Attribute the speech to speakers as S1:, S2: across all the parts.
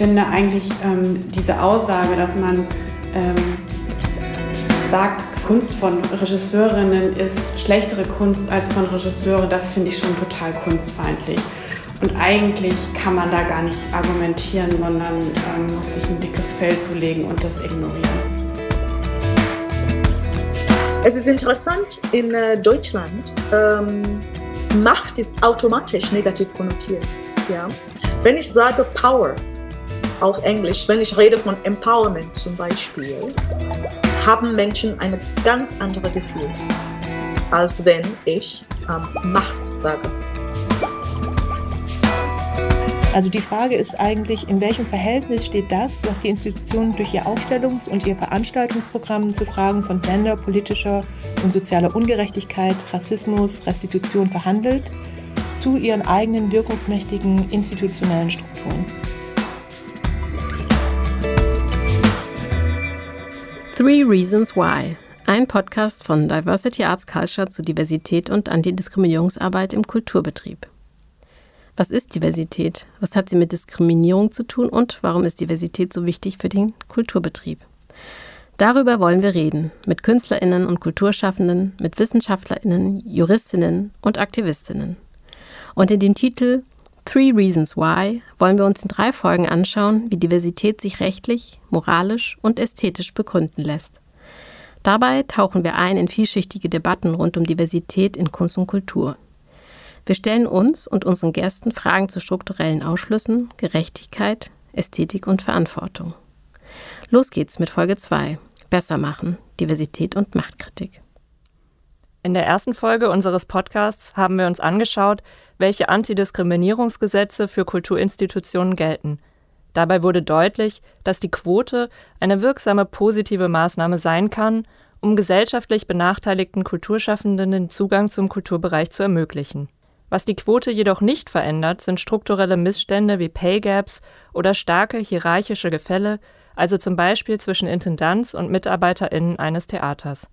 S1: finde eigentlich ähm, diese Aussage, dass man ähm, sagt, Kunst von Regisseurinnen ist schlechtere Kunst als von Regisseuren, das finde ich schon total kunstfeindlich. Und eigentlich kann man da gar nicht argumentieren, sondern ähm, muss sich ein dickes Fell zulegen und das ignorieren.
S2: Es ist interessant, in äh, Deutschland ähm, Macht ist automatisch negativ konnotiert. Ja? Wenn ich sage Power auf Englisch, wenn ich rede von Empowerment zum Beispiel, haben Menschen ein ganz anderes Gefühl, als wenn ich ähm, Macht sage.
S3: Also die Frage ist eigentlich, in welchem Verhältnis steht das, was die Institutionen durch ihr Ausstellungs- und ihr Veranstaltungsprogramm zu Fragen von Gender, politischer und sozialer Ungerechtigkeit, Rassismus, Restitution verhandelt, zu ihren eigenen wirkungsmächtigen institutionellen Strukturen.
S4: Three Reasons Why. Ein Podcast von Diversity Arts Culture zu Diversität und Antidiskriminierungsarbeit im Kulturbetrieb. Was ist Diversität? Was hat sie mit Diskriminierung zu tun und warum ist Diversität so wichtig für den Kulturbetrieb? Darüber wollen wir reden mit Künstlerinnen und Kulturschaffenden, mit Wissenschaftlerinnen, Juristinnen und Aktivistinnen. Und in dem Titel Three Reasons Why wollen wir uns in drei Folgen anschauen, wie Diversität sich rechtlich, moralisch und ästhetisch begründen lässt. Dabei tauchen wir ein in vielschichtige Debatten rund um Diversität in Kunst und Kultur. Wir stellen uns und unseren Gästen Fragen zu strukturellen Ausschlüssen, Gerechtigkeit, Ästhetik und Verantwortung. Los geht's mit Folge 2. Besser machen, Diversität und Machtkritik.
S5: In der ersten Folge unseres Podcasts haben wir uns angeschaut, welche Antidiskriminierungsgesetze für Kulturinstitutionen gelten. Dabei wurde deutlich, dass die Quote eine wirksame positive Maßnahme sein kann, um gesellschaftlich benachteiligten Kulturschaffenden den Zugang zum Kulturbereich zu ermöglichen. Was die Quote jedoch nicht verändert, sind strukturelle Missstände wie Pay Gaps oder starke hierarchische Gefälle, also zum Beispiel zwischen Intendanz und MitarbeiterInnen eines Theaters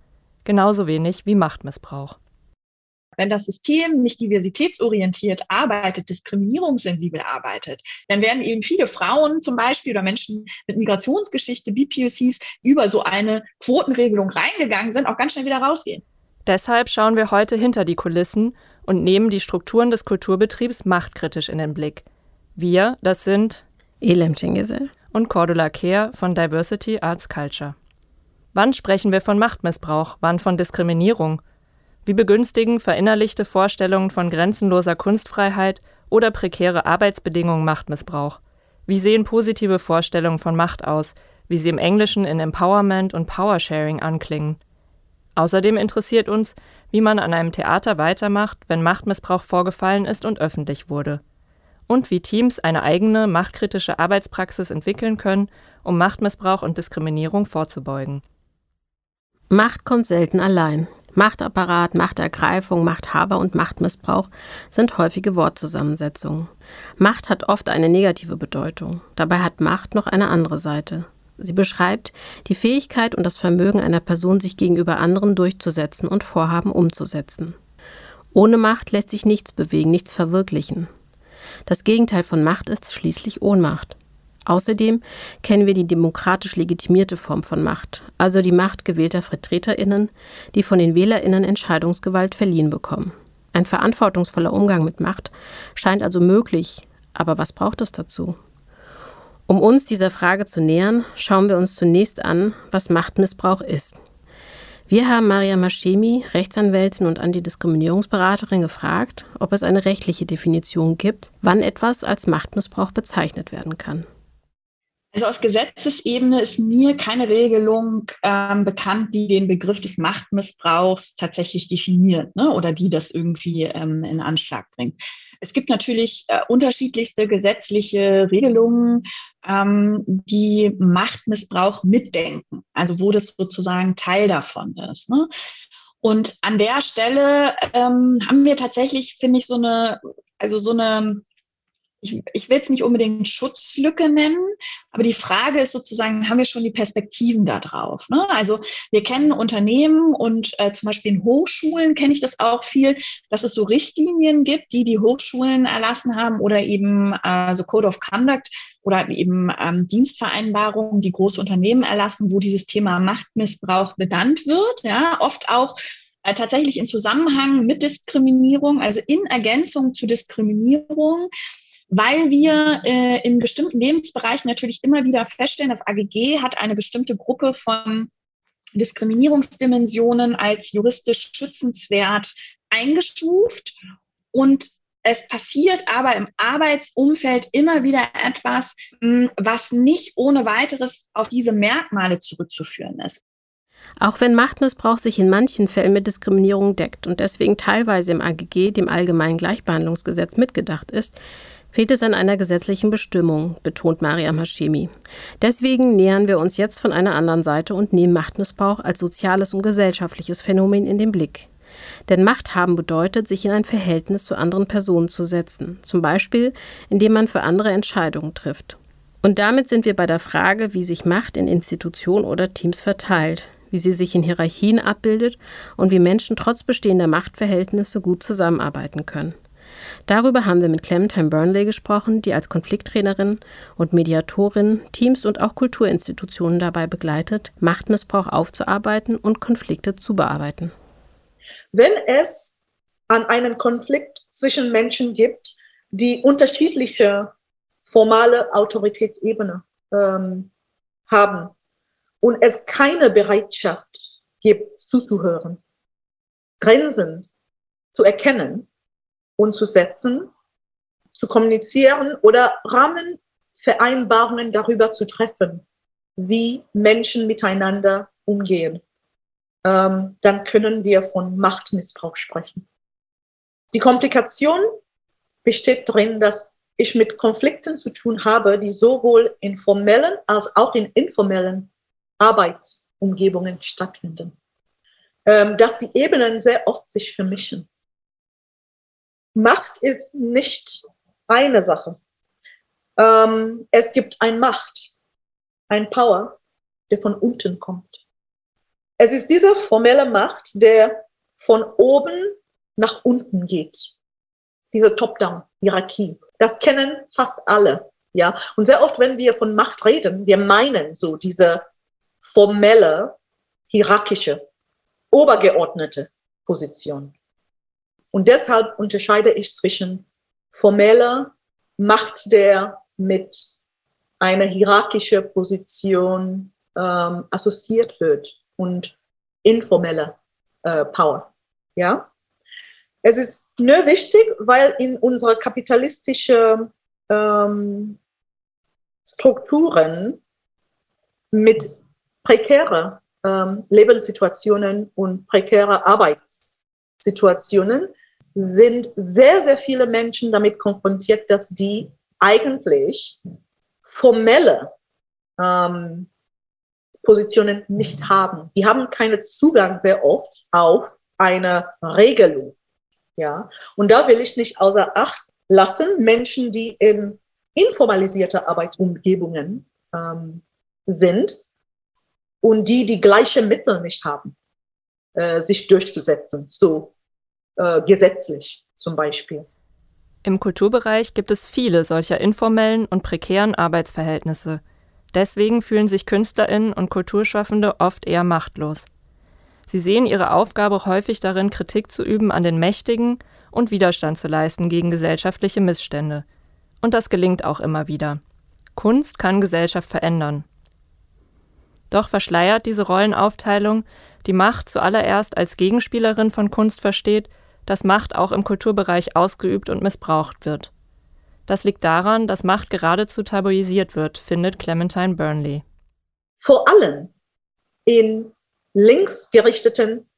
S5: genauso wenig wie Machtmissbrauch.
S2: Wenn das System nicht diversitätsorientiert arbeitet, diskriminierungssensibel arbeitet, dann werden eben viele Frauen zum Beispiel oder Menschen mit Migrationsgeschichte, BPOCs, über so eine Quotenregelung reingegangen sind, auch ganz schnell wieder rausgehen.
S5: Deshalb schauen wir heute hinter die Kulissen und nehmen die Strukturen des Kulturbetriebs machtkritisch in den Blick. Wir, das sind
S4: Elem Cengizeh
S5: und Cordula Kehr von Diversity Arts Culture. Wann sprechen wir von Machtmissbrauch, wann von Diskriminierung? Wie begünstigen verinnerlichte Vorstellungen von grenzenloser Kunstfreiheit oder prekäre Arbeitsbedingungen Machtmissbrauch? Wie sehen positive Vorstellungen von Macht aus, wie sie im Englischen in Empowerment und Powersharing anklingen? Außerdem interessiert uns, wie man an einem Theater weitermacht, wenn Machtmissbrauch vorgefallen ist und öffentlich wurde. Und wie Teams eine eigene machtkritische Arbeitspraxis entwickeln können, um Machtmissbrauch und Diskriminierung vorzubeugen.
S4: Macht kommt selten allein. Machtapparat, Machtergreifung, Machthaber und Machtmissbrauch sind häufige Wortzusammensetzungen. Macht hat oft eine negative Bedeutung. Dabei hat Macht noch eine andere Seite. Sie beschreibt die Fähigkeit und das Vermögen einer Person, sich gegenüber anderen durchzusetzen und Vorhaben umzusetzen. Ohne Macht lässt sich nichts bewegen, nichts verwirklichen. Das Gegenteil von Macht ist schließlich Ohnmacht. Außerdem kennen wir die demokratisch legitimierte Form von Macht, also die Macht gewählter Vertreterinnen, die von den Wählerinnen Entscheidungsgewalt verliehen bekommen. Ein verantwortungsvoller Umgang mit Macht scheint also möglich, aber was braucht es dazu? Um uns dieser Frage zu nähern, schauen wir uns zunächst an, was Machtmissbrauch ist. Wir haben Maria Maschemi, Rechtsanwältin und Antidiskriminierungsberaterin, gefragt, ob es eine rechtliche Definition gibt, wann etwas als Machtmissbrauch bezeichnet werden kann.
S2: Also aus Gesetzesebene ist mir keine Regelung ähm, bekannt, die den Begriff des Machtmissbrauchs tatsächlich definiert ne, oder die das irgendwie ähm, in Anschlag bringt. Es gibt natürlich äh, unterschiedlichste gesetzliche Regelungen, ähm, die Machtmissbrauch mitdenken, also wo das sozusagen Teil davon ist. Ne? Und an der Stelle ähm, haben wir tatsächlich, finde ich, so eine, also so eine ich, ich will es nicht unbedingt Schutzlücke nennen, aber die Frage ist sozusagen, haben wir schon die Perspektiven da drauf? Ne? Also wir kennen Unternehmen und äh, zum Beispiel in Hochschulen kenne ich das auch viel, dass es so Richtlinien gibt, die die Hochschulen erlassen haben oder eben äh, so Code of Conduct oder eben ähm, Dienstvereinbarungen, die große Unternehmen erlassen, wo dieses Thema Machtmissbrauch benannt wird. Ja, oft auch äh, tatsächlich in Zusammenhang mit Diskriminierung, also in Ergänzung zu Diskriminierung weil wir äh, in bestimmten Lebensbereichen natürlich immer wieder feststellen, das AGG hat eine bestimmte Gruppe von Diskriminierungsdimensionen als juristisch schützenswert eingestuft. Und es passiert aber im Arbeitsumfeld immer wieder etwas, hm, was nicht ohne weiteres auf diese Merkmale zurückzuführen ist.
S4: Auch wenn Machtmissbrauch sich in manchen Fällen mit Diskriminierung deckt und deswegen teilweise im AGG, dem Allgemeinen Gleichbehandlungsgesetz, mitgedacht ist, fehlt es an einer gesetzlichen Bestimmung, betont Mariam Hashemi. Deswegen nähern wir uns jetzt von einer anderen Seite und nehmen Machtmissbrauch als soziales und gesellschaftliches Phänomen in den Blick. Denn Macht haben bedeutet, sich in ein Verhältnis zu anderen Personen zu setzen, zum Beispiel indem man für andere Entscheidungen trifft. Und damit sind wir bei der Frage, wie sich Macht in Institutionen oder Teams verteilt, wie sie sich in Hierarchien abbildet und wie Menschen trotz bestehender Machtverhältnisse gut zusammenarbeiten können. Darüber haben wir mit Clementine Burnley gesprochen, die als Konflikttrainerin und Mediatorin Teams und auch Kulturinstitutionen dabei begleitet, Machtmissbrauch aufzuarbeiten und Konflikte zu bearbeiten.
S6: Wenn es an einen Konflikt zwischen Menschen gibt, die unterschiedliche formale Autoritätsebene ähm, haben und es keine Bereitschaft gibt, zuzuhören, Grenzen zu erkennen und zu setzen, zu kommunizieren oder Rahmenvereinbarungen darüber zu treffen, wie Menschen miteinander umgehen, ähm, dann können wir von Machtmissbrauch sprechen. Die Komplikation besteht darin, dass ich mit Konflikten zu tun habe, die sowohl in formellen als auch in informellen Arbeitsumgebungen stattfinden. Ähm, dass die Ebenen sehr oft sich vermischen. Macht ist nicht eine Sache. Ähm, es gibt ein Macht, ein Power, der von unten kommt. Es ist diese formelle Macht, der von oben nach unten geht. Diese Top-Down-Hierarchie. Das kennen fast alle. Ja, und sehr oft, wenn wir von Macht reden, wir meinen so diese formelle, hierarchische, obergeordnete Position. Und deshalb unterscheide ich zwischen formeller Macht, der mit einer hierarchischen Position ähm, assoziiert wird und informeller äh, Power. Ja? Es ist nur wichtig, weil in unserer kapitalistischen ähm, Strukturen mit prekären ähm, Lebenssituationen und prekären Arbeitssituationen sind sehr, sehr viele Menschen damit konfrontiert, dass die eigentlich formelle ähm, Positionen nicht haben. Die haben keinen Zugang sehr oft auf eine Regelung. Ja, und da will ich nicht außer Acht lassen Menschen, die in informalisierte Arbeitsumgebungen ähm, sind und die die gleichen Mittel nicht haben, äh, sich durchzusetzen. So äh, gesetzlich zum Beispiel.
S5: Im Kulturbereich gibt es viele solcher informellen und prekären Arbeitsverhältnisse. Deswegen fühlen sich Künstlerinnen und Kulturschaffende oft eher machtlos. Sie sehen ihre Aufgabe häufig darin, Kritik zu üben an den Mächtigen und Widerstand zu leisten gegen gesellschaftliche Missstände. Und das gelingt auch immer wieder. Kunst kann Gesellschaft verändern. Doch verschleiert diese Rollenaufteilung, die Macht zuallererst als Gegenspielerin von Kunst versteht, dass Macht auch im Kulturbereich ausgeübt und missbraucht wird. Das liegt daran, dass Macht geradezu tabuisiert wird, findet Clementine Burnley.
S6: Vor allem in linksgerichteten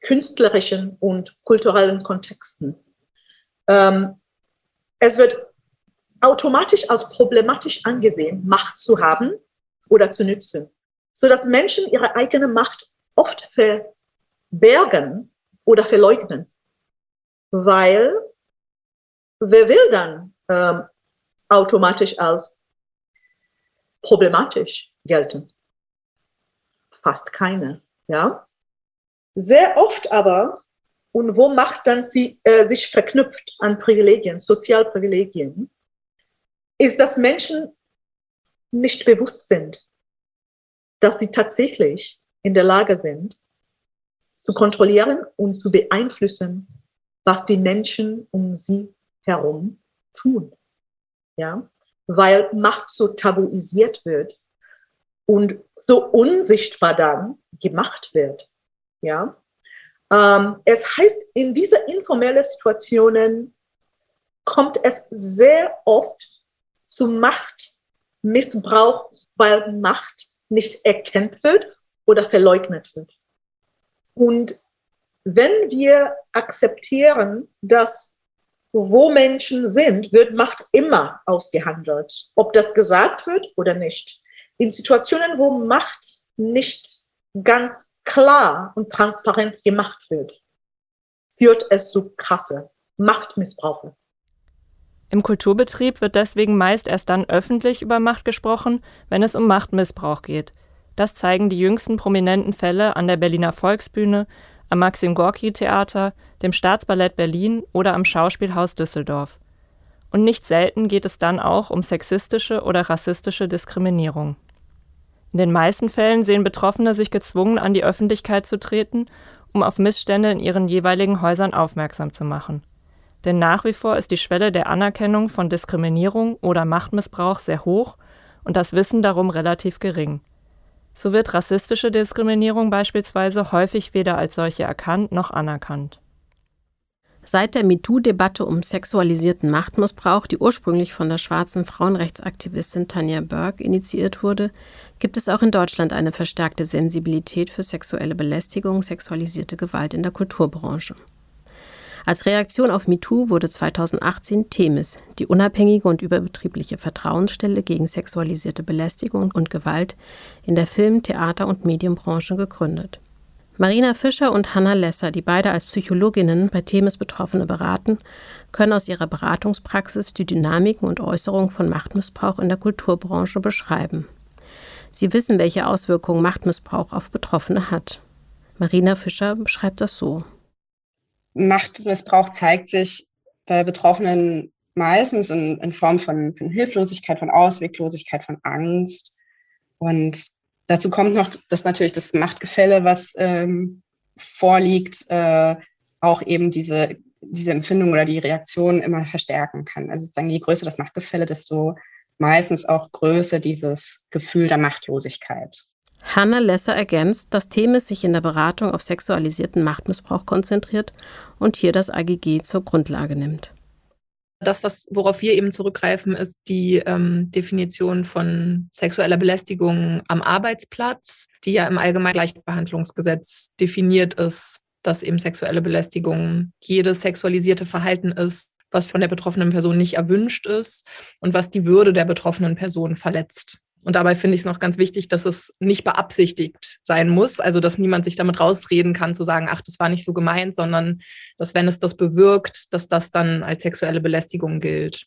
S6: künstlerischen und kulturellen Kontexten. Ähm, es wird automatisch als problematisch angesehen, Macht zu haben oder zu nützen, sodass Menschen ihre eigene Macht oft verbergen oder verleugnen weil wer will dann ähm, automatisch als problematisch gelten? Fast keine, ja. Sehr oft aber, und wo Macht dann sie, äh, sich verknüpft an Privilegien, Sozialprivilegien, ist, dass Menschen nicht bewusst sind, dass sie tatsächlich in der Lage sind, zu kontrollieren und zu beeinflussen, was die Menschen um sie herum tun. Ja, weil Macht so tabuisiert wird und so unsichtbar dann gemacht wird. Ja, ähm, es heißt, in diese informellen Situationen kommt es sehr oft zu Machtmissbrauch, weil Macht nicht erkannt wird oder verleugnet wird. Und wenn wir akzeptieren, dass wo Menschen sind, wird Macht immer ausgehandelt, ob das gesagt wird oder nicht. In Situationen, wo Macht nicht ganz klar und transparent gemacht wird, führt es zu krasse Machtmissbrauche.
S5: Im Kulturbetrieb wird deswegen meist erst dann öffentlich über Macht gesprochen, wenn es um Machtmissbrauch geht. Das zeigen die jüngsten prominenten Fälle an der Berliner Volksbühne, am Maxim Gorki Theater, dem Staatsballett Berlin oder am Schauspielhaus Düsseldorf. Und nicht selten geht es dann auch um sexistische oder rassistische Diskriminierung. In den meisten Fällen sehen Betroffene sich gezwungen, an die Öffentlichkeit zu treten, um auf Missstände in ihren jeweiligen Häusern aufmerksam zu machen. Denn nach wie vor ist die Schwelle der Anerkennung von Diskriminierung oder Machtmissbrauch sehr hoch und das Wissen darum relativ gering. So wird rassistische Diskriminierung beispielsweise häufig weder als solche erkannt noch anerkannt.
S4: Seit der MeToo-Debatte um sexualisierten Machtmissbrauch, die ursprünglich von der schwarzen Frauenrechtsaktivistin Tanja Burke initiiert wurde, gibt es auch in Deutschland eine verstärkte Sensibilität für sexuelle Belästigung, sexualisierte Gewalt in der Kulturbranche. Als Reaktion auf MeToo wurde 2018 Themis, die unabhängige und überbetriebliche Vertrauensstelle gegen sexualisierte Belästigung und Gewalt in der Film-, Theater- und Medienbranche gegründet. Marina Fischer und Hanna Lesser, die beide als Psychologinnen bei Themis Betroffene beraten, können aus ihrer Beratungspraxis die Dynamiken und Äußerungen von Machtmissbrauch in der Kulturbranche beschreiben. Sie wissen, welche Auswirkungen Machtmissbrauch auf Betroffene hat. Marina Fischer beschreibt das so.
S7: Machtmissbrauch zeigt sich bei Betroffenen meistens in, in Form von, von, Hilflosigkeit, von Ausweglosigkeit, von Angst. Und dazu kommt noch, dass natürlich das Machtgefälle, was ähm, vorliegt, äh, auch eben diese, diese Empfindung oder die Reaktion immer verstärken kann. Also sozusagen, je größer das Machtgefälle, desto meistens auch größer dieses Gefühl der Machtlosigkeit.
S4: Hanna Lesser ergänzt, dass Themis sich in der Beratung auf sexualisierten Machtmissbrauch konzentriert und hier das AGG zur Grundlage nimmt.
S8: Das, was, worauf wir eben zurückgreifen, ist die ähm, Definition von sexueller Belästigung am Arbeitsplatz, die ja im Allgemeinen Gleichbehandlungsgesetz definiert ist, dass eben sexuelle Belästigung jedes sexualisierte Verhalten ist, was von der betroffenen Person nicht erwünscht ist und was die Würde der betroffenen Person verletzt. Und dabei finde ich es noch ganz wichtig, dass es nicht beabsichtigt sein muss. Also, dass niemand sich damit rausreden kann, zu sagen, ach, das war nicht so gemeint, sondern dass, wenn es das bewirkt, dass das dann als sexuelle Belästigung gilt.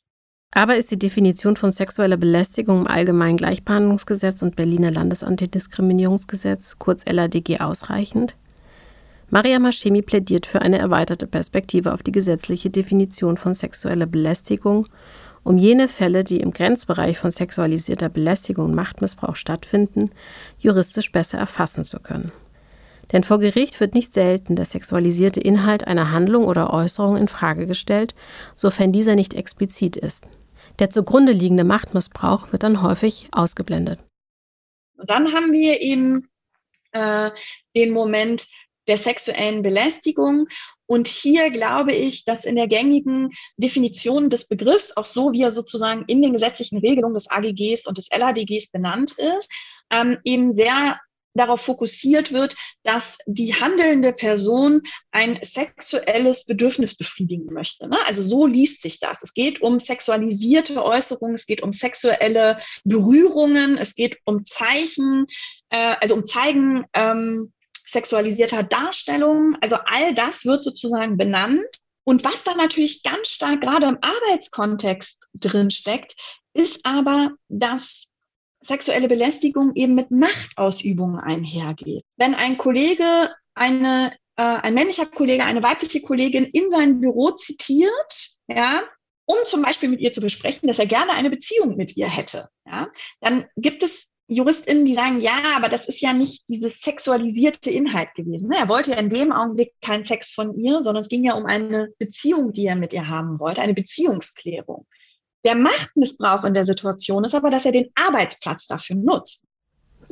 S4: Aber ist die Definition von sexueller Belästigung im Allgemeinen Gleichbehandlungsgesetz und Berliner Landesantidiskriminierungsgesetz, kurz LADG, ausreichend? Maria Maschemi plädiert für eine erweiterte Perspektive auf die gesetzliche Definition von sexueller Belästigung um jene Fälle, die im Grenzbereich von sexualisierter Belästigung und Machtmissbrauch stattfinden, juristisch besser erfassen zu können. Denn vor Gericht wird nicht selten der sexualisierte Inhalt einer Handlung oder Äußerung in Frage gestellt, sofern dieser nicht explizit ist. Der zugrunde liegende Machtmissbrauch wird dann häufig ausgeblendet.
S2: Und dann haben wir eben äh, den Moment der sexuellen Belästigung und hier glaube ich, dass in der gängigen Definition des Begriffs, auch so wie er sozusagen in den gesetzlichen Regelungen des AGGs und des LADGs benannt ist, ähm, eben sehr darauf fokussiert wird, dass die handelnde Person ein sexuelles Bedürfnis befriedigen möchte. Ne? Also so liest sich das. Es geht um sexualisierte Äußerungen, es geht um sexuelle Berührungen, es geht um Zeichen, äh, also um Zeigen ähm, sexualisierter Darstellung. Also all das wird sozusagen benannt. Und was da natürlich ganz stark gerade im Arbeitskontext drin steckt, ist aber, dass sexuelle Belästigung eben mit Machtausübung einhergeht. Wenn ein Kollege eine äh, ein männlicher Kollege eine weibliche Kollegin in sein Büro zitiert, ja, um zum Beispiel mit ihr zu besprechen, dass er gerne eine Beziehung mit ihr hätte. Ja? Dann gibt es JuristInnen, die sagen, ja, aber das ist ja nicht dieses sexualisierte Inhalt gewesen. Ne? Er wollte ja in dem Augenblick keinen Sex von ihr, sondern es ging ja um eine Beziehung, die er mit ihr haben wollte, eine Beziehungsklärung. Der Machtmissbrauch in der Situation ist aber, dass er den Arbeitsplatz dafür nutzt.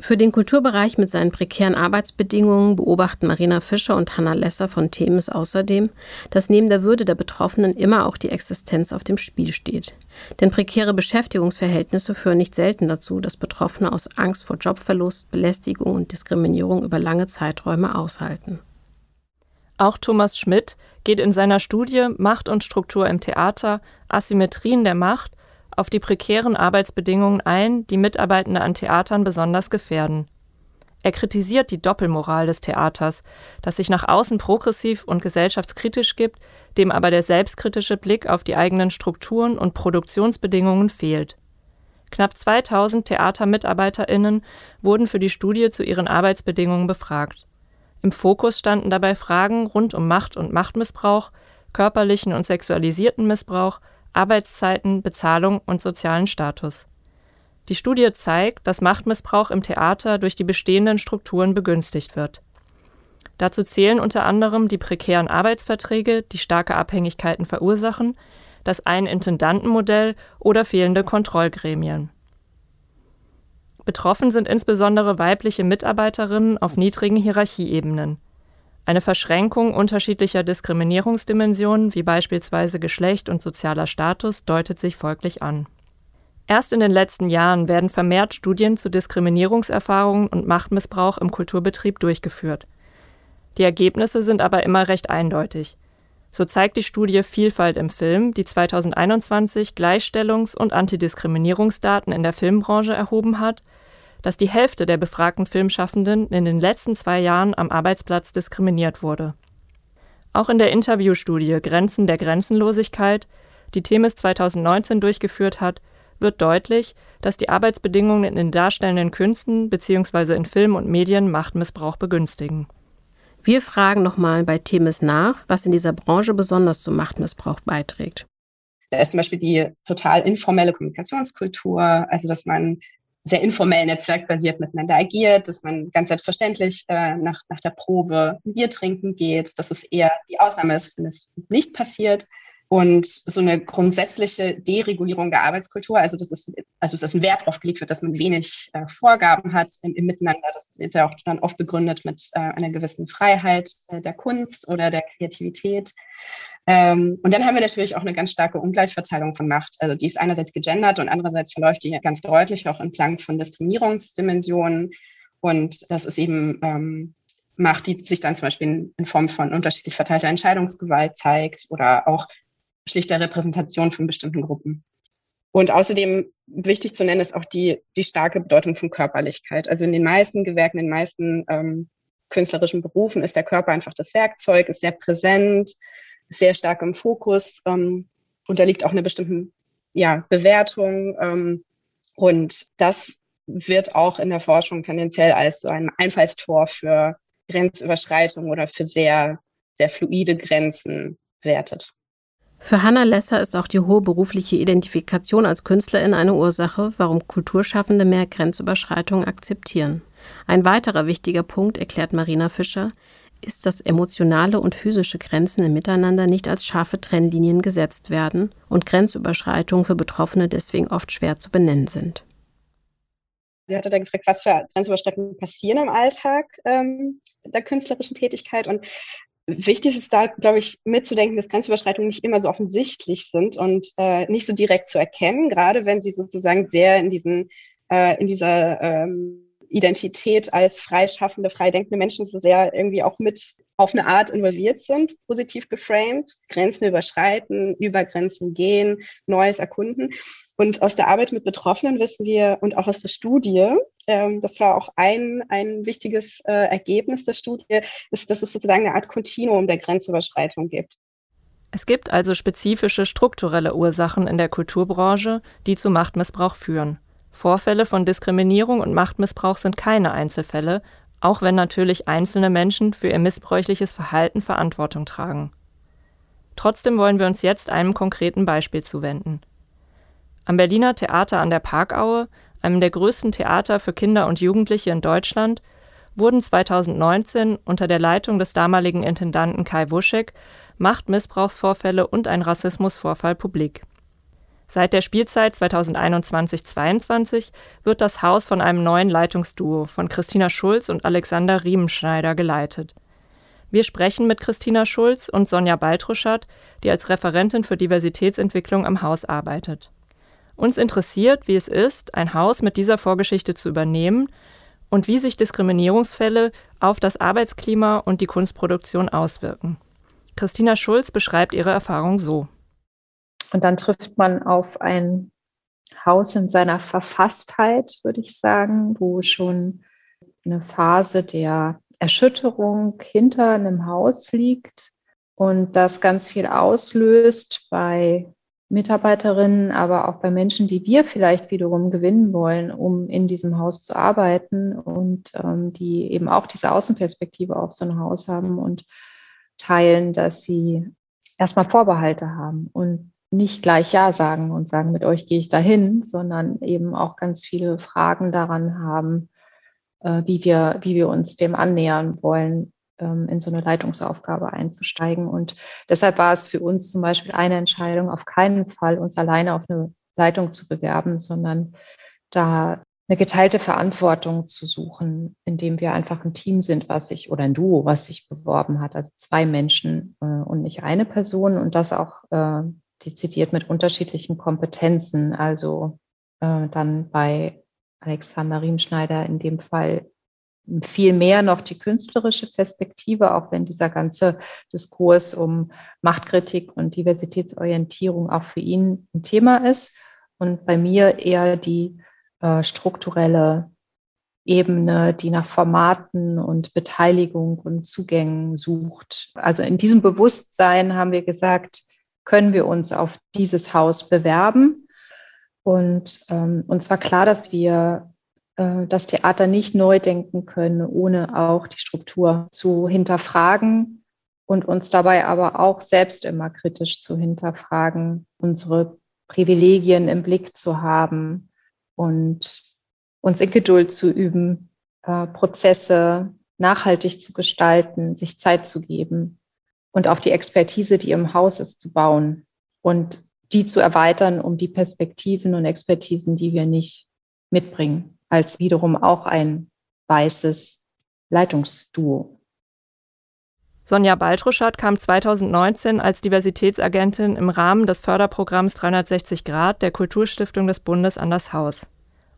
S4: Für den Kulturbereich mit seinen prekären Arbeitsbedingungen beobachten Marina Fischer und Hanna Lesser von Themis außerdem, dass neben der Würde der Betroffenen immer auch die Existenz auf dem Spiel steht. Denn prekäre Beschäftigungsverhältnisse führen nicht selten dazu, dass Betroffene aus Angst vor Jobverlust, Belästigung und Diskriminierung über lange Zeiträume aushalten.
S5: Auch Thomas Schmidt geht in seiner Studie Macht und Struktur im Theater, Asymmetrien der Macht auf die prekären Arbeitsbedingungen ein, die Mitarbeitende an Theatern besonders gefährden. Er kritisiert die Doppelmoral des Theaters, das sich nach außen progressiv und gesellschaftskritisch gibt, dem aber der selbstkritische Blick auf die eigenen Strukturen und Produktionsbedingungen fehlt. Knapp 2000 Theatermitarbeiterinnen wurden für die Studie zu ihren Arbeitsbedingungen befragt. Im Fokus standen dabei Fragen rund um Macht und Machtmissbrauch, körperlichen und sexualisierten Missbrauch, Arbeitszeiten, Bezahlung und sozialen Status. Die Studie zeigt, dass Machtmissbrauch im Theater durch die bestehenden Strukturen begünstigt wird. Dazu zählen unter anderem die prekären Arbeitsverträge, die starke Abhängigkeiten verursachen, das Ein-Intendanten-Modell oder fehlende Kontrollgremien. Betroffen sind insbesondere weibliche Mitarbeiterinnen auf niedrigen Hierarchieebenen. Eine Verschränkung unterschiedlicher Diskriminierungsdimensionen wie beispielsweise Geschlecht und sozialer Status deutet sich folglich an. Erst in den letzten Jahren werden vermehrt Studien zu Diskriminierungserfahrungen und Machtmissbrauch im Kulturbetrieb durchgeführt. Die Ergebnisse sind aber immer recht eindeutig. So zeigt die Studie Vielfalt im Film, die 2021 Gleichstellungs- und Antidiskriminierungsdaten in der Filmbranche erhoben hat, dass die Hälfte der befragten Filmschaffenden in den letzten zwei Jahren am Arbeitsplatz diskriminiert wurde. Auch in der Interviewstudie Grenzen der Grenzenlosigkeit, die Themis 2019 durchgeführt hat, wird deutlich, dass die Arbeitsbedingungen in den darstellenden Künsten bzw. in Film und Medien Machtmissbrauch begünstigen.
S4: Wir fragen nochmal bei Themis nach, was in dieser Branche besonders zum Machtmissbrauch beiträgt.
S7: Da ist zum Beispiel die total informelle Kommunikationskultur, also dass man sehr informell netzwerkbasiert miteinander agiert, dass man ganz selbstverständlich äh, nach, nach der Probe Bier trinken geht, dass es eher die Ausnahme ist, wenn es nicht passiert. Und so eine grundsätzliche Deregulierung der Arbeitskultur, also das ist, also dass ein Wert darauf gelegt wird, dass man wenig äh, Vorgaben hat im, im, Miteinander, das wird ja auch dann oft begründet mit äh, einer gewissen Freiheit äh, der Kunst oder der Kreativität. Ähm, und dann haben wir natürlich auch eine ganz starke Ungleichverteilung von Macht. Also die ist einerseits gegendert und andererseits verläuft die ganz deutlich auch entlang von Diskriminierungsdimensionen. Und das ist eben ähm, Macht, die sich dann zum Beispiel in Form von unterschiedlich verteilter Entscheidungsgewalt zeigt oder auch schlichter Repräsentation von bestimmten Gruppen. Und außerdem wichtig zu nennen ist auch die, die starke Bedeutung von Körperlichkeit. Also in den meisten Gewerken, in den meisten ähm, künstlerischen Berufen ist der Körper einfach das Werkzeug, ist sehr präsent, sehr stark im Fokus, ähm, unterliegt auch einer bestimmten ja, Bewertung. Ähm, und das wird auch in der Forschung tendenziell als so ein Einfallstor für Grenzüberschreitung oder für sehr, sehr fluide Grenzen wertet.
S4: Für Hannah Lesser ist auch die hohe berufliche Identifikation als Künstlerin eine Ursache, warum Kulturschaffende mehr Grenzüberschreitungen akzeptieren. Ein weiterer wichtiger Punkt, erklärt Marina Fischer, ist, dass emotionale und physische Grenzen im Miteinander nicht als scharfe Trennlinien gesetzt werden und Grenzüberschreitungen für Betroffene deswegen oft schwer zu benennen sind.
S7: Sie hatte da gefragt, was für Grenzüberschreitungen passieren im Alltag ähm, der künstlerischen Tätigkeit. Und wichtig ist da, glaube ich, mitzudenken, dass Grenzüberschreitungen nicht immer so offensichtlich sind und äh, nicht so direkt zu erkennen, gerade wenn sie sozusagen sehr in diesen, äh, in dieser ähm, Identität als freischaffende, freidenkende Menschen so sehr irgendwie auch mit auf eine Art involviert sind, positiv geframed, Grenzen überschreiten, über Grenzen gehen, Neues erkunden. Und aus der Arbeit mit Betroffenen wissen wir und auch aus der Studie, ähm, das war auch ein, ein wichtiges äh, Ergebnis der Studie, ist, dass es sozusagen eine Art Kontinuum der Grenzüberschreitung gibt.
S5: Es gibt also spezifische strukturelle Ursachen in der Kulturbranche, die zu Machtmissbrauch führen. Vorfälle von Diskriminierung und Machtmissbrauch sind keine Einzelfälle, auch wenn natürlich einzelne Menschen für ihr missbräuchliches Verhalten Verantwortung tragen. Trotzdem wollen wir uns jetzt einem konkreten Beispiel zuwenden. Am Berliner Theater an der Parkaue, einem der größten Theater für Kinder und Jugendliche in Deutschland, wurden 2019 unter der Leitung des damaligen Intendanten Kai Wuschek Machtmissbrauchsvorfälle und ein Rassismusvorfall publik. Seit der Spielzeit 2021-22 wird das Haus von einem neuen Leitungsduo von Christina Schulz und Alexander Riemenschneider geleitet. Wir sprechen mit Christina Schulz und Sonja Baltruschat, die als Referentin für Diversitätsentwicklung am Haus arbeitet. Uns interessiert, wie es ist, ein Haus mit dieser Vorgeschichte zu übernehmen und wie sich Diskriminierungsfälle auf das Arbeitsklima und die Kunstproduktion auswirken. Christina Schulz beschreibt ihre Erfahrung so.
S9: Und dann trifft man auf ein Haus in seiner Verfasstheit, würde ich sagen, wo schon eine Phase der Erschütterung hinter einem Haus liegt und das ganz viel auslöst bei Mitarbeiterinnen, aber auch bei Menschen, die wir vielleicht wiederum gewinnen wollen, um in diesem Haus zu arbeiten und ähm, die eben auch diese Außenperspektive auf so ein Haus haben und teilen, dass sie erstmal Vorbehalte haben und nicht gleich Ja sagen und sagen, mit euch gehe ich dahin, sondern eben auch ganz viele Fragen daran haben, äh, wie, wir, wie wir uns dem annähern wollen, in so eine Leitungsaufgabe einzusteigen. Und deshalb war es für uns zum Beispiel eine Entscheidung, auf keinen Fall uns alleine auf eine Leitung zu bewerben, sondern da eine geteilte Verantwortung zu suchen, indem wir einfach ein Team sind, was sich oder ein Duo, was sich beworben hat, also zwei Menschen äh, und nicht eine Person und das auch äh, dezidiert mit unterschiedlichen Kompetenzen. Also äh, dann bei Alexander Riemschneider in dem Fall viel mehr noch die künstlerische Perspektive, auch wenn dieser ganze Diskurs um Machtkritik und Diversitätsorientierung auch für ihn ein Thema ist. Und bei mir eher die äh, strukturelle Ebene, die nach Formaten und Beteiligung und Zugängen sucht. Also in diesem Bewusstsein haben wir gesagt, können wir uns auf dieses Haus bewerben. Und ähm, uns war klar, dass wir äh, das Theater nicht neu denken können, ohne auch die Struktur zu hinterfragen und uns dabei aber auch selbst immer kritisch zu hinterfragen, unsere Privilegien im Blick zu haben und uns in Geduld zu üben, äh, Prozesse nachhaltig zu gestalten, sich Zeit zu geben und auf die Expertise, die im Haus ist, zu bauen und die zu erweitern um die Perspektiven und Expertisen, die wir nicht mitbringen als wiederum auch ein weißes Leitungsduo.
S5: Sonja Baltruschat kam 2019 als Diversitätsagentin im Rahmen des Förderprogramms 360 Grad der Kulturstiftung des Bundes an das Haus.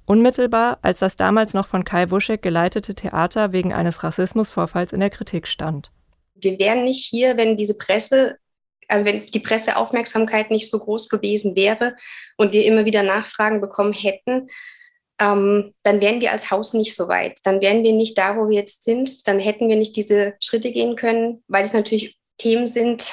S5: Unmittelbar, als das damals noch von Kai Wuschek geleitete Theater wegen eines Rassismusvorfalls in der Kritik stand.
S10: Wir wären nicht hier, wenn diese Presse, also wenn die Presseaufmerksamkeit nicht so groß gewesen wäre und wir immer wieder Nachfragen bekommen hätten, ähm, dann wären wir als Haus nicht so weit. Dann wären wir nicht da, wo wir jetzt sind. Dann hätten wir nicht diese Schritte gehen können, weil es natürlich Themen sind,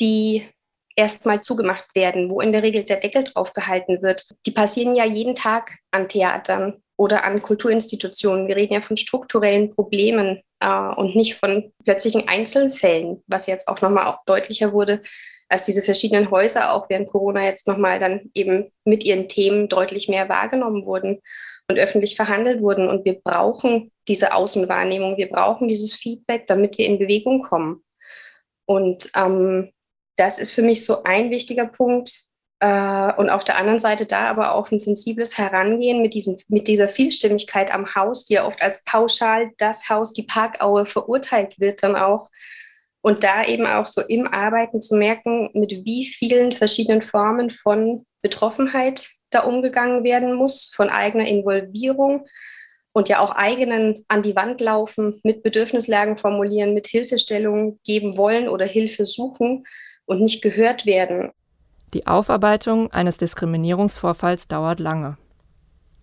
S10: die erstmal zugemacht werden, wo in der Regel der Deckel drauf gehalten wird. Die passieren ja jeden Tag an Theatern oder an Kulturinstitutionen. Wir reden ja von strukturellen Problemen äh, und nicht von plötzlichen Einzelfällen, was jetzt auch nochmal auch deutlicher wurde, als diese verschiedenen Häuser auch während Corona jetzt nochmal dann eben mit ihren Themen deutlich mehr wahrgenommen wurden und öffentlich verhandelt wurden. Und wir brauchen diese Außenwahrnehmung, wir brauchen dieses Feedback, damit wir in Bewegung kommen. Und ähm, das ist für mich so ein wichtiger Punkt. Äh, und auf der anderen Seite da aber auch ein sensibles Herangehen mit, diesen, mit dieser Vielstimmigkeit am Haus, die ja oft als pauschal das Haus, die Parkaue verurteilt wird, dann auch und da eben auch so im Arbeiten zu merken, mit wie vielen verschiedenen Formen von Betroffenheit da umgegangen werden muss, von eigener Involvierung und ja auch eigenen an die Wand laufen, mit Bedürfnislagen formulieren, mit Hilfestellungen geben wollen oder Hilfe suchen und nicht gehört werden.
S5: Die Aufarbeitung eines Diskriminierungsvorfalls dauert lange.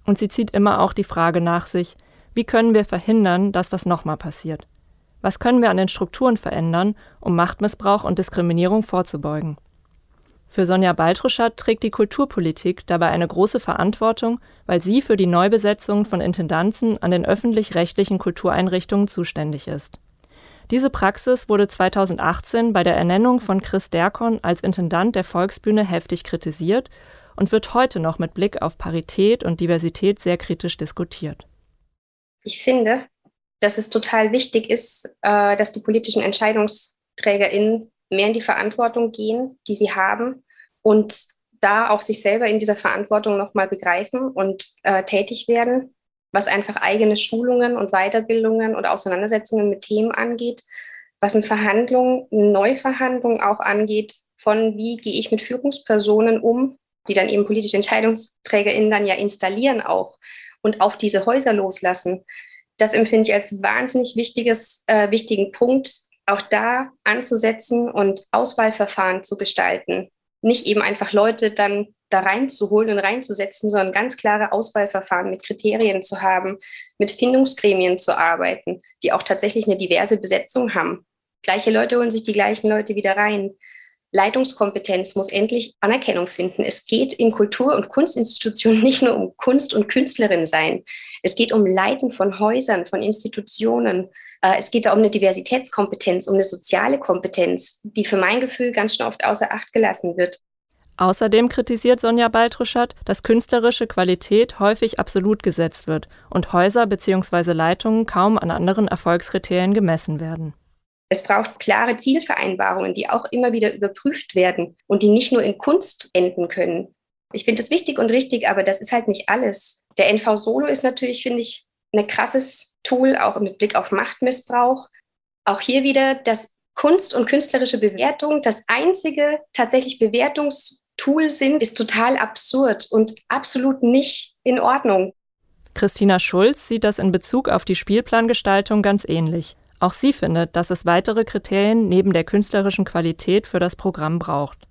S5: Und sie zieht immer auch die Frage nach sich, wie können wir verhindern, dass das nochmal passiert? Was können wir an den Strukturen verändern, um Machtmissbrauch und Diskriminierung vorzubeugen? Für Sonja Baltruschat trägt die Kulturpolitik dabei eine große Verantwortung, weil sie für die Neubesetzung von Intendanzen an den öffentlich-rechtlichen Kultureinrichtungen zuständig ist. Diese Praxis wurde 2018 bei der Ernennung von Chris Derkon als Intendant der Volksbühne heftig kritisiert und wird heute noch mit Blick auf Parität und Diversität sehr kritisch diskutiert.
S10: Ich finde, dass es total wichtig ist, äh, dass die politischen EntscheidungsträgerInnen mehr in die Verantwortung gehen, die sie haben und da auch sich selber in dieser Verantwortung nochmal begreifen und äh, tätig werden, was einfach eigene Schulungen und Weiterbildungen oder Auseinandersetzungen mit Themen angeht, was eine Verhandlung, eine Neuverhandlung auch angeht, von wie gehe ich mit Führungspersonen um, die dann eben politische EntscheidungsträgerInnen dann ja installieren auch und auf diese Häuser loslassen. Das empfinde ich als wahnsinnig wichtiges, äh, wichtigen Punkt, auch da anzusetzen und Auswahlverfahren zu gestalten. Nicht eben einfach Leute dann da reinzuholen und reinzusetzen, sondern ganz klare Auswahlverfahren mit Kriterien zu haben, mit Findungsgremien zu arbeiten, die auch tatsächlich eine diverse Besetzung haben. Gleiche Leute holen sich die gleichen Leute wieder rein. Leitungskompetenz muss endlich Anerkennung finden. Es geht in Kultur- und Kunstinstitutionen nicht nur um Kunst und Künstlerin sein. Es geht um Leiten von Häusern, von Institutionen. Äh, es geht da um eine Diversitätskompetenz, um eine soziale Kompetenz, die für mein Gefühl ganz schön oft außer Acht gelassen wird.
S5: Außerdem kritisiert Sonja Baltruschat, dass künstlerische Qualität häufig absolut gesetzt wird und Häuser bzw. Leitungen kaum an anderen Erfolgskriterien gemessen werden.
S10: Es braucht klare Zielvereinbarungen, die auch immer wieder überprüft werden und die nicht nur in Kunst enden können. Ich finde das wichtig und richtig, aber das ist halt nicht alles. Der NV Solo ist natürlich, finde ich, ein krasses Tool, auch mit Blick auf Machtmissbrauch. Auch hier wieder, dass Kunst und künstlerische Bewertung das einzige tatsächlich Bewertungstool sind, ist total absurd und absolut nicht in Ordnung.
S5: Christina Schulz sieht das in Bezug auf die Spielplangestaltung ganz ähnlich. Auch sie findet, dass es weitere Kriterien neben der künstlerischen Qualität für das Programm braucht.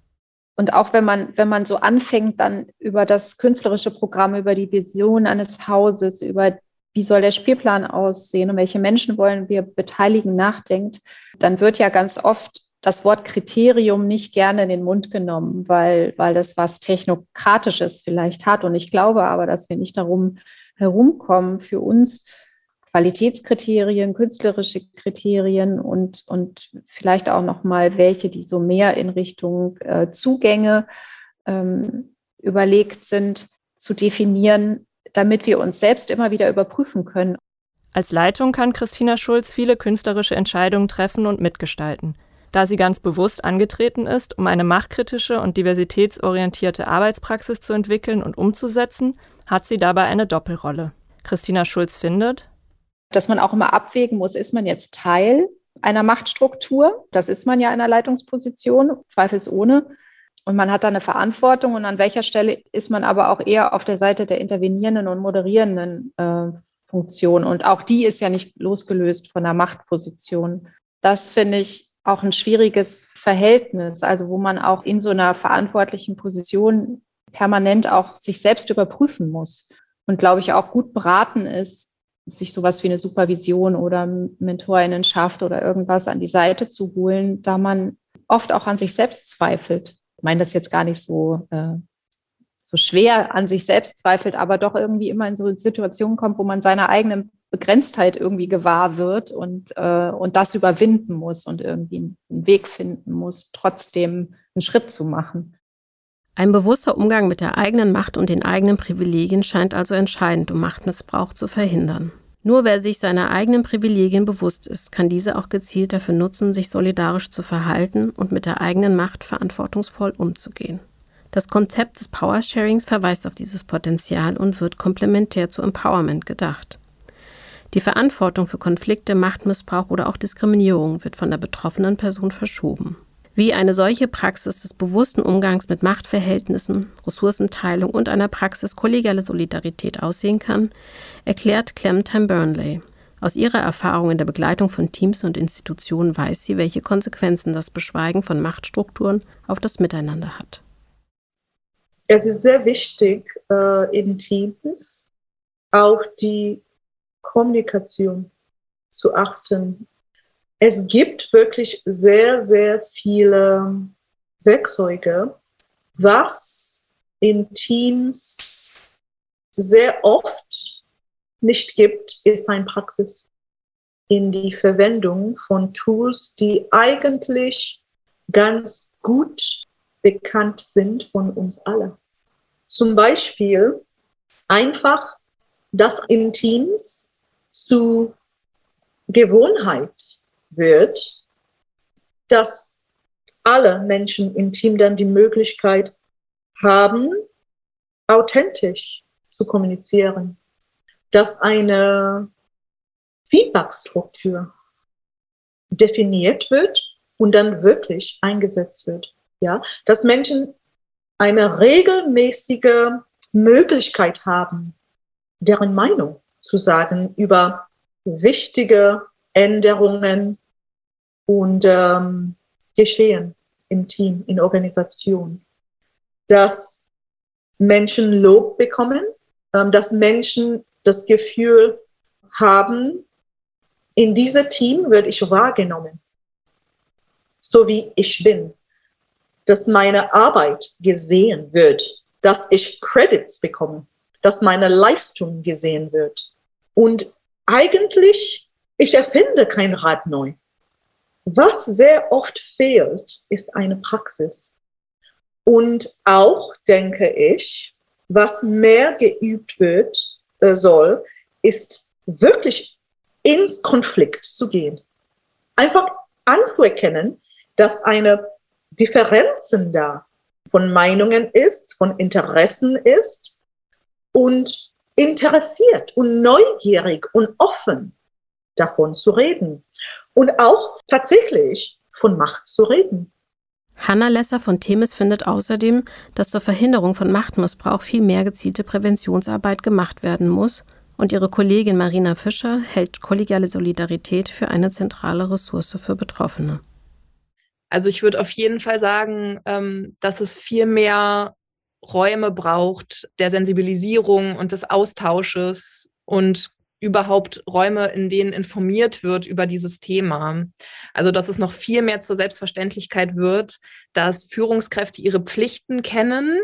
S9: Und auch wenn man, wenn man so anfängt, dann über das künstlerische Programm, über die Vision eines Hauses, über wie soll der Spielplan aussehen und welche Menschen wollen wir beteiligen, nachdenkt, dann wird ja ganz oft das Wort Kriterium nicht gerne in den Mund genommen, weil, weil das was Technokratisches vielleicht hat. Und ich glaube aber, dass wir nicht darum herumkommen, für uns Qualitätskriterien, künstlerische Kriterien und, und vielleicht auch nochmal welche, die so mehr in Richtung äh, Zugänge ähm, überlegt sind, zu definieren, damit wir uns selbst immer wieder überprüfen können.
S5: Als Leitung kann Christina Schulz viele künstlerische Entscheidungen treffen und mitgestalten. Da sie ganz bewusst angetreten ist, um eine machtkritische und diversitätsorientierte Arbeitspraxis zu entwickeln und umzusetzen, hat sie dabei eine Doppelrolle. Christina Schulz findet,
S9: dass man auch immer abwägen muss, ist man jetzt Teil einer Machtstruktur? Das ist man ja in einer Leitungsposition, zweifelsohne. Und man hat da eine Verantwortung und an welcher Stelle ist man aber auch eher auf der Seite der intervenierenden und moderierenden äh, Funktion. Und auch die ist ja nicht losgelöst von der Machtposition. Das finde ich auch ein schwieriges Verhältnis, also wo man auch in so einer verantwortlichen Position permanent auch sich selbst überprüfen muss und glaube ich auch gut beraten ist, sich sowas wie eine Supervision oder Mentorinnenschaft oder irgendwas an die Seite zu holen, da man oft auch an sich selbst zweifelt. Ich meine das jetzt gar nicht so, äh, so schwer an sich selbst zweifelt, aber doch irgendwie immer in so Situationen kommt, wo man seine eigene Begrenztheit irgendwie gewahr wird und, äh, und das überwinden muss und irgendwie einen Weg finden muss, trotzdem einen Schritt zu machen.
S4: Ein bewusster Umgang mit der eigenen Macht und den eigenen Privilegien scheint also entscheidend, um Machtmissbrauch zu verhindern. Nur wer sich seiner eigenen Privilegien bewusst ist, kann diese auch gezielt dafür nutzen, sich solidarisch zu verhalten und mit der eigenen Macht verantwortungsvoll umzugehen. Das Konzept des Powersharings verweist auf dieses Potenzial und wird komplementär zu Empowerment gedacht. Die Verantwortung für Konflikte, Machtmissbrauch oder auch Diskriminierung wird von der betroffenen Person verschoben. Wie eine solche Praxis des bewussten Umgangs mit Machtverhältnissen, Ressourcenteilung und einer Praxis kollegiale Solidarität aussehen kann, erklärt Clementine Burnley. Aus ihrer Erfahrung in der Begleitung von Teams und Institutionen weiß sie, welche Konsequenzen das Beschweigen von Machtstrukturen auf das Miteinander hat.
S6: Es ist sehr wichtig äh, in Teams auch die Kommunikation zu achten es gibt wirklich sehr, sehr viele Werkzeuge, was in Teams sehr oft nicht gibt, ist ein Praxis. in die Verwendung von Tools, die eigentlich ganz gut bekannt sind von uns alle. Zum Beispiel einfach, dass in Teams zu Gewohnheit wird, dass alle Menschen im Team dann die Möglichkeit haben, authentisch zu kommunizieren, dass eine Feedbackstruktur definiert wird und dann wirklich eingesetzt wird. Ja, dass Menschen eine regelmäßige Möglichkeit haben, deren Meinung zu sagen über wichtige Änderungen und ähm, Geschehen im Team, in Organisation. Dass Menschen Lob bekommen, ähm, dass Menschen das Gefühl haben, in diesem Team werde ich wahrgenommen, so wie ich bin, dass meine Arbeit gesehen wird, dass ich Credits bekomme, dass meine Leistung gesehen wird. Und eigentlich, ich erfinde kein Rad neu. Was sehr oft fehlt, ist eine Praxis. Und auch, denke ich, was mehr geübt wird äh, soll, ist wirklich ins Konflikt zu gehen. Einfach anzuerkennen, dass eine Differenzen da von Meinungen ist, von Interessen ist und interessiert und neugierig und offen davon zu reden und auch tatsächlich von Macht zu reden.
S4: Hanna Lesser von Themis findet außerdem, dass zur Verhinderung von Machtmissbrauch viel mehr gezielte Präventionsarbeit gemacht werden muss und ihre Kollegin Marina Fischer hält kollegiale Solidarität für eine zentrale Ressource für Betroffene.
S8: Also ich würde auf jeden Fall sagen, ähm, dass es viel mehr Räume braucht der Sensibilisierung und des Austausches und überhaupt Räume, in denen informiert wird über dieses Thema. Also dass es noch viel mehr zur Selbstverständlichkeit wird, dass Führungskräfte ihre Pflichten kennen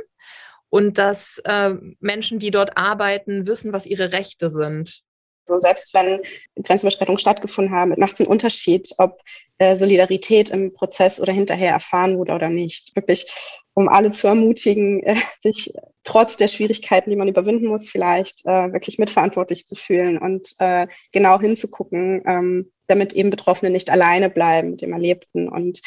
S8: und dass äh, Menschen, die dort arbeiten, wissen, was ihre Rechte sind.
S7: So selbst wenn Grenzüberschreitungen stattgefunden haben, macht es einen Unterschied, ob äh, Solidarität im Prozess oder hinterher erfahren wurde oder nicht. Wirklich, um alle zu ermutigen, äh, sich trotz der Schwierigkeiten, die man überwinden muss, vielleicht äh, wirklich mitverantwortlich zu fühlen und äh, genau hinzugucken, ähm, damit eben Betroffene nicht alleine bleiben mit dem Erlebten. Und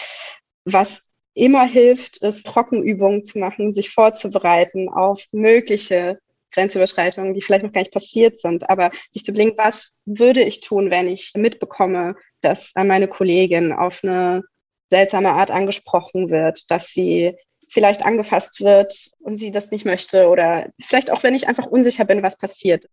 S7: was immer hilft, ist Trockenübungen zu machen, sich vorzubereiten auf mögliche Grenzüberschreitungen, die vielleicht noch gar nicht passiert sind, aber sich zu überlegen, was würde ich tun, wenn ich mitbekomme, dass meine Kollegin auf eine seltsame Art angesprochen wird, dass sie vielleicht angefasst wird und sie das nicht möchte oder vielleicht auch, wenn ich einfach unsicher bin, was passiert.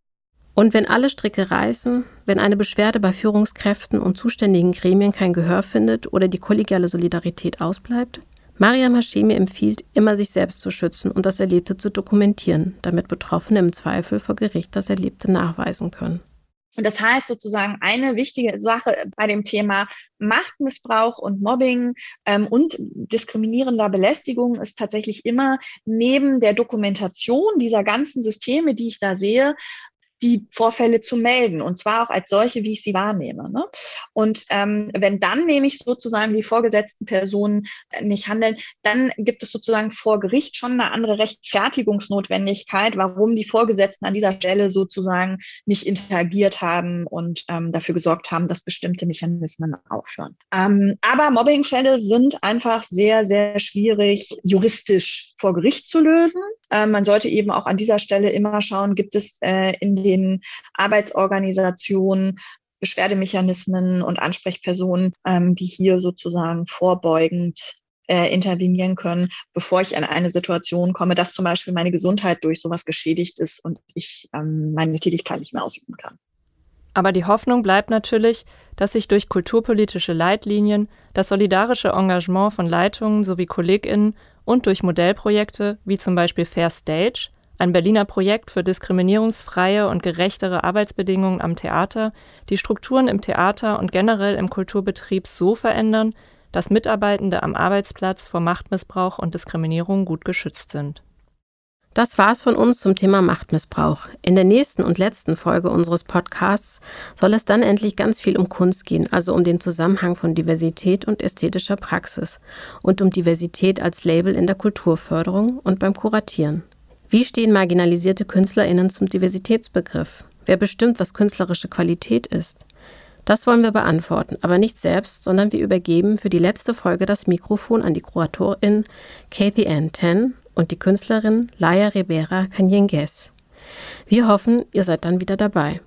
S4: Und wenn alle Stricke reißen, wenn eine Beschwerde bei Führungskräften und zuständigen Gremien kein Gehör findet oder die kollegiale Solidarität ausbleibt? Mariam Hashemi empfiehlt, immer sich selbst zu schützen und das Erlebte zu dokumentieren, damit Betroffene im Zweifel vor Gericht das Erlebte nachweisen können.
S2: Und das heißt sozusagen eine wichtige Sache bei dem Thema Machtmissbrauch und Mobbing ähm, und diskriminierender Belästigung ist tatsächlich immer neben der Dokumentation dieser ganzen Systeme, die ich da sehe, die Vorfälle zu melden und zwar auch als solche, wie ich sie wahrnehme. Ne? Und ähm, wenn dann nämlich sozusagen die vorgesetzten Personen äh, nicht handeln, dann gibt es sozusagen vor Gericht schon eine andere Rechtfertigungsnotwendigkeit, warum die Vorgesetzten an dieser Stelle sozusagen nicht interagiert haben und ähm, dafür gesorgt haben, dass bestimmte Mechanismen aufhören. Ähm, aber Mobbingfälle sind einfach sehr, sehr schwierig juristisch vor Gericht zu lösen. Ähm, man sollte eben auch an dieser Stelle immer schauen, gibt es äh, in den Arbeitsorganisationen Beschwerdemechanismen und Ansprechpersonen, ähm, die hier sozusagen vorbeugend äh, intervenieren können, bevor ich in eine Situation komme, dass zum Beispiel meine Gesundheit durch sowas geschädigt ist und ich ähm, meine Tätigkeit nicht mehr ausüben kann.
S5: Aber die Hoffnung bleibt natürlich, dass sich durch kulturpolitische Leitlinien das solidarische Engagement von Leitungen sowie KollegInnen und durch Modellprojekte wie zum Beispiel Fair Stage, ein Berliner Projekt für diskriminierungsfreie und gerechtere Arbeitsbedingungen am Theater, die Strukturen im Theater und generell im Kulturbetrieb so verändern, dass Mitarbeitende am Arbeitsplatz vor Machtmissbrauch und Diskriminierung gut geschützt sind.
S4: Das war's von uns zum Thema Machtmissbrauch. In der nächsten und letzten Folge unseres Podcasts soll es dann endlich ganz viel um Kunst gehen, also um den Zusammenhang von Diversität und ästhetischer Praxis und um Diversität als Label in der Kulturförderung und beim Kuratieren. Wie stehen marginalisierte KünstlerInnen zum Diversitätsbegriff? Wer bestimmt, was künstlerische Qualität ist? Das wollen wir beantworten, aber nicht selbst, sondern wir übergeben für die letzte Folge das Mikrofon an die Kuratorin Kathy Ann Ten und die Künstlerin Laia Ribera Canyengues. Wir hoffen, ihr seid dann wieder dabei.